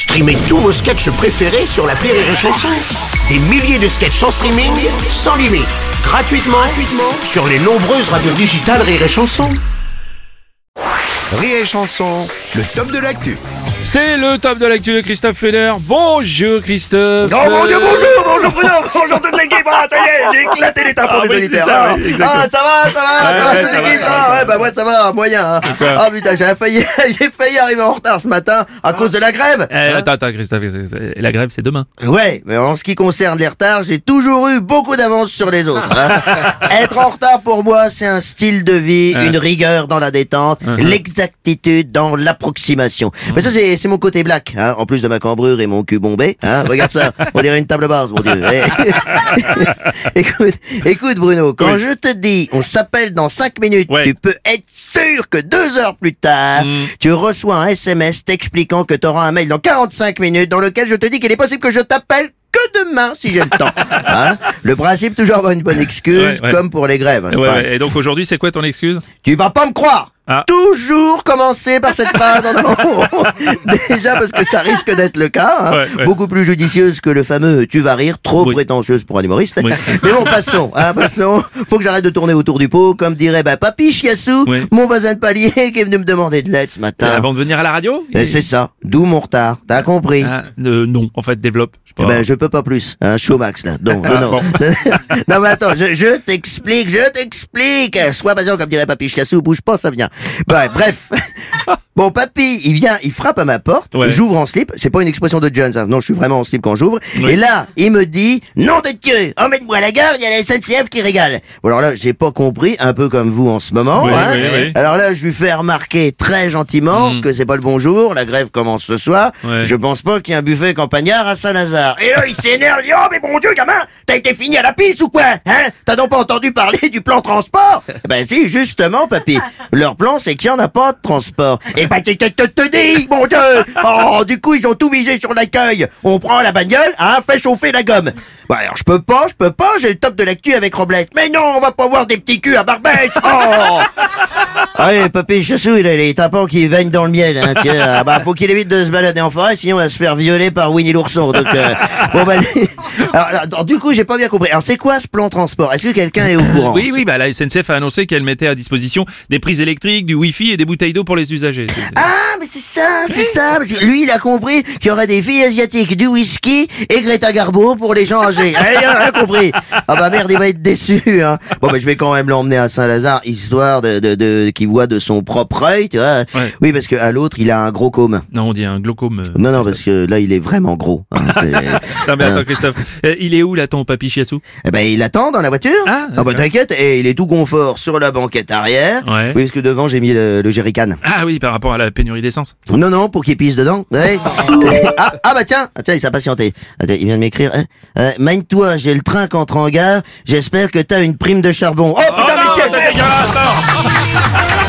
Streamez tous vos sketchs préférés sur la Rire et Chanson. Des milliers de sketchs en streaming, sans limite, gratuitement, gratuitement sur les nombreuses radios digitales Rire et Chanson. Rire et Chanson, le top de l'actu. C'est le top de l'actu de Christophe Feder. Bonjour Christophe. Oh mon dieu, bonjour, bonjour Bruno, bonjour toute l'équipe, ah ça y est, j'ai éclaté les tympans Ah des oui, auditeurs. ça, Ah, oui, ah, ça va, ça va, Ouais, ça va ouais, toute ça va, l'équipe, ça va, ah, ouais, bah moi ça va, moyen. hein. Ah putain, j'ai failli, j'ai failli arriver en retard ce matin à cause de la grève. Eh, attends, attends Christophe, Et la grève c'est demain. Ouais, mais en ce qui concerne les retards, j'ai toujours eu beaucoup d'avance sur les autres. hein. Être en retard pour moi, c'est un style de vie, une rigueur dans la détente, l'exactitude dans l'approximation. Mais ça, c'est c'est mon côté black, hein, en plus de ma cambrure et mon cul bombé. Hein. Regarde ça, on dirait une table basse, mon dieu. Écoute, écoute Bruno, quand Oui. je te dis, on s'appelle dans 5 minutes, Ouais. tu peux être sûr que deux heures plus tard, Mm. tu reçois un SMS t'expliquant que tu auras un mail dans 45 minutes dans lequel je te dis qu'il est possible que je t'appelle que demain si j'ai le temps. Hein? Le principe, toujours avoir une bonne excuse, Ouais, ouais. comme pour les grèves. hein. Et donc aujourd'hui c'est quoi ton excuse? Tu vas pas me croire Ah. Toujours commencer par cette phrase en avant. Déjà parce que ça risque d'être le cas. hein. Ouais, ouais. Beaucoup plus judicieuse que le fameux tu vas rire, trop Oui. prétentieuse pour un humoriste. Oui. Mais bon, passons. Hein, passons. Faut que j'arrête de tourner autour du pot, comme dirait bah, Papy Chiassou, Oui. mon voisin de palier qui est venu me demander de l'aide ce matin. Avant de venir à la radio Et c'est ça, d'où mon retard. T'as compris Ah, euh, Non, en fait développe. Je sais eh ben, je peux pas plus. Un show max, là. Non, Ah, non, non. non, mais attends, je, je t'explique, je t'explique. Sois patient, comme dirait Papy Chiassou, bouge pas, ça vient. Ouais, bref. Bon, papy, il vient, il frappe à ma porte, Ouais. j'ouvre en slip, c'est pas une expression de Jones, hein. non, je suis vraiment en slip quand j'ouvre, Oui. et là, il me dit, nom de Dieu, emmène-moi à la gare, il y a la SNCF qui régale. Bon, alors là, j'ai pas compris, un peu comme vous en ce moment, Oui, hein. oui. Alors là, je lui fais remarquer très gentiment Mm. que c'est pas le bonjour, la grève commence ce soir, Ouais. je pense pas qu'il y ait un buffet campagnard à Saint-Lazare. Et là, il s'énerve, il dit, oh, mais bon Dieu, gamin, t'as été fini à la pisse ou quoi? Hein? T'as donc pas entendu parler du plan transport? Ben si, justement, papy. Leur plan, c'est qu'il y en a pas de transport. Et ben, tu te, te, dis, mon Dieu! Oh, du coup, ils ont tout misé sur l'accueil. On prend la bagnole, hein, fait chauffer la gomme. Bah alors, je peux pas, je peux pas, j'ai le top de l'actu avec Roblette. Mais non, on va pas voir des petits culs à Barbès! Oh! Allez, papy Chassou, il a les tapons qui baignent dans le miel. Hein, tiens, Ah bah, faut qu'il évite de se balader en forêt, sinon il va se faire violer par Winnie l'ourson. Donc, euh, bon, bah, alors, alors, du coup, j'ai pas bien compris. Alors, c'est quoi ce plan transport? Est-ce que quelqu'un est au courant? Oui, oui, bah la SNCF a annoncé qu'elle mettait à disposition des prises électriques, du Wi-Fi et des bouteilles d'eau pour les usagers. C'est- c'est- Ah, mais c'est ça, c'est ça. Parce que lui, il a compris qu'il y aurait des filles asiatiques, du whisky et Greta Garbo pour les gens âgés. Ah, il a rien compris. Ah bah merde, il va être déçu. Hein. Bon, bah je vais quand même l'emmener à Saint-Lazare, histoire de, de, de qu'il voit de son propre œil, tu vois. Ouais. Oui, parce que à l'autre, il a un gros côme. Non, on dit un glaucome. euh. Non, non, parce que là, il est vraiment gros. hein. Non mais attends Christophe, Euh, il est où là ton papy Chiassou? Eh ben, il attend dans la voiture. Ah, bah d'accord. t'inquiète, et il est tout confort sur la banquette arrière. Ouais. Oui, parce que devant, j'ai mis le, le jerrycan. Ah oui, par rapport à la pénurie d'essence. Non, non, pour qu'il pisse dedans. Ouais. ah, ah, bah tiens, ah, tiens, il s'est patienté. Attends, il vient de m'écrire. hein. Euh, Mine-toi, j'ai le train qui entre en gare. J'espère que t'as une prime de charbon. Oh putain,